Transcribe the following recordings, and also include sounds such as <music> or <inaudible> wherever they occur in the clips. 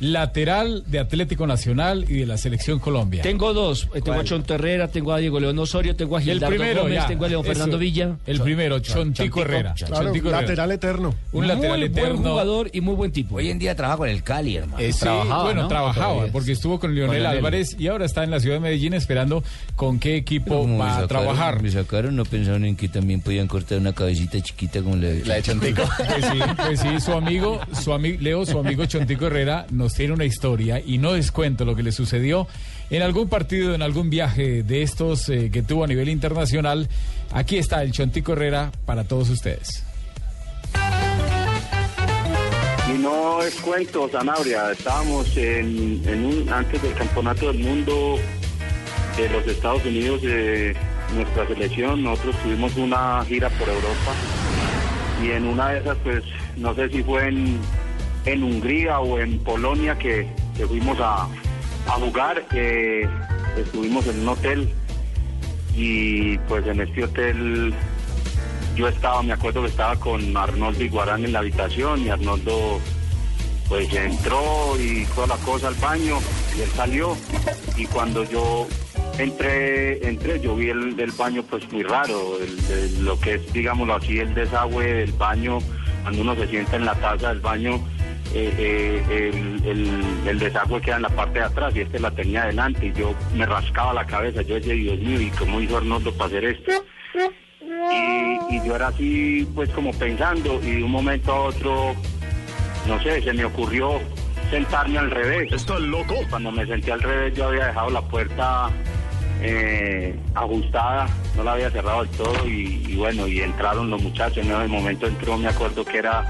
lateral de Atlético Nacional y de la Selección Colombia. Tengo dos. Eh, Tengo a Chonto Herrera, tengo a Diego León Osorio, tengo a el Gildardo primero, Gómez, ya, tengo a León eso. Fernando Villa. El primero, Chontico Herrera. Claro, Chontico Herrera. lateral eterno. Un lateral muy eterno. buen jugador y muy buen tipo. Hoy en día trabaja con el Cali, hermano. Eh, sí, bueno, trabajaba porque estuvo con Leonel Leonel. Álvarez y ahora está en la ciudad de Medellín esperando con qué equipo va a trabajar. Me sacaron, no pensaron en que también podían cortar una cabecita chiquita como la, la de Chontico. <laughs> Pues sí, pues sí, su amigo, su amigo, Leo, su amigo Chontico Herrera tiene una historia y no descuento lo que le sucedió en algún partido, en algún viaje de estos eh, que tuvo a nivel internacional. Aquí está el Chontico Herrera para todos ustedes. Y no es cuento, Sanabria. Estábamos en, en un, antes del Campeonato del Mundo de los Estados Unidos, de nuestra selección. Nosotros tuvimos una gira por Europa. Y en una de esas, pues, no sé si fue en, en Hungría o en Polonia que, fuimos a, a jugar. eh, estuvimos en un hotel. Y pues en este hotel yo estaba, me acuerdo que estaba con Arnoldo Iguarán en la habitación y Arnoldo pues entró y toda la cosa al baño y él salió y cuando yo entré, entré yo vi el, el baño pues muy raro, el- el- lo que es digámoslo así el desagüe del baño, cuando uno se sienta en la taza del baño eh, eh, el, el- el desagüe queda en la parte de atrás y este la tenía adelante. Y yo me rascaba la cabeza, yo decía Dios mío y cómo hizo Arnoldo para hacer esto y, y yo era así pues como pensando y de un momento a otro no sé se me ocurrió sentarme al revés. ¿Estás loco? cuando me senté al revés yo había dejado la puerta eh, ajustada no la había cerrado del todo y, y bueno y entraron los muchachos en ese momento entró me acuerdo que era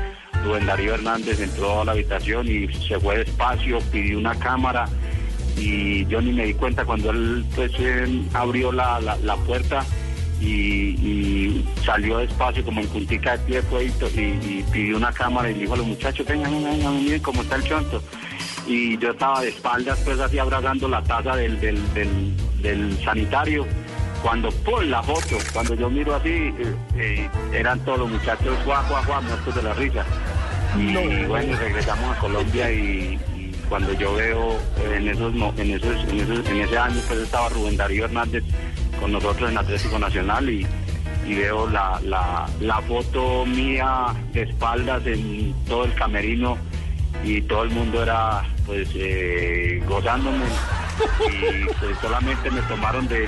Rubén Darío Hernández entró a la habitación y se fue despacio pidió una cámara y yo ni me di cuenta cuando él pues eh, abrió la, la, la puerta y, y salió despacio como en puntica de pie fue y, y- pidió una cámara y dijo a los muchachos vengan, vengan, miren cómo está el chonto y yo estaba de espaldas pues así abrazando la taza del, del, del, del sanitario cuando por la foto, cuando yo miro así, eh, eh, eran todos los muchachos guau, guau, guau, muertos de la risa. Y bueno, regresamos a Colombia y, cuando yo veo eh, en esos, en esos, en esos, en ese año pues estaba Rubén Darío Hernández con nosotros en Atlético Nacional y, y veo la, la, foto mía de espaldas en todo el camerino y todo el mundo era pues eh, gozándome. Y pues solamente me tomaron de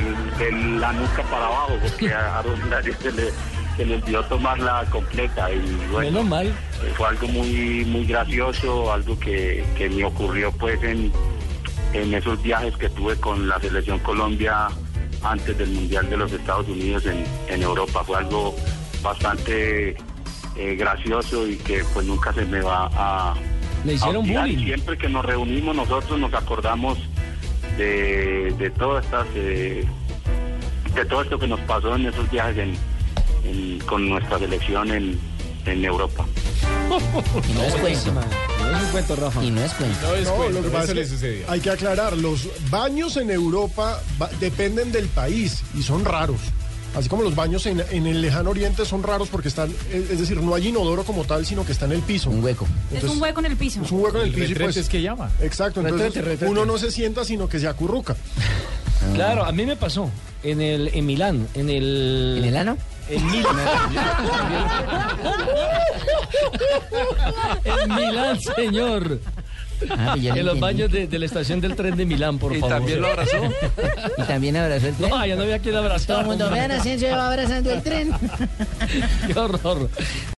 la nuca para abajo porque a, a Darío se le olvidó tomarla completa y bueno Menos mal. eh, fue algo muy muy gracioso, algo que, que me ocurrió pues en, en esos viajes que tuve con la selección Colombia antes del Mundial de los Estados Unidos en, en Europa. Fue algo bastante eh, gracioso y que pues nunca se me va a... Le hicieron a. Y bullying. Siempre que nos reunimos nosotros nos acordamos de, de todas estas... eh, de todo esto que nos pasó en esos viajes en- en- con nuestra selección en, en Europa. Y no es cuento. No es un cuento, Rafa. Y no es cuento. No es No, cuento, lo que pasa le es que sucedió. hay que aclarar, los baños en Europa va- dependen del país y son raros. Así como los baños en, en el lejano oriente son raros porque están, es es decir, no hay inodoro como tal, sino que está en el piso. Un hueco. Es un hueco en el piso. Es un hueco en el El piso y pues... es que llama. Exacto, entonces Retrete, retrete. uno no se sienta, sino que se acurruca. Claro, a mí me pasó en el en Milán, en el ¿En el ano? En Milán. en Milán, señor. Ah, pues En los entendí. baños de, de la estación del tren de Milán, por favor. ¿También lo abrazó? <laughs> Y también abrazó el tren. No, ya no había quien abrazar. Todo el mundo, vean, Asensio va abrazando el tren. <laughs> Qué horror.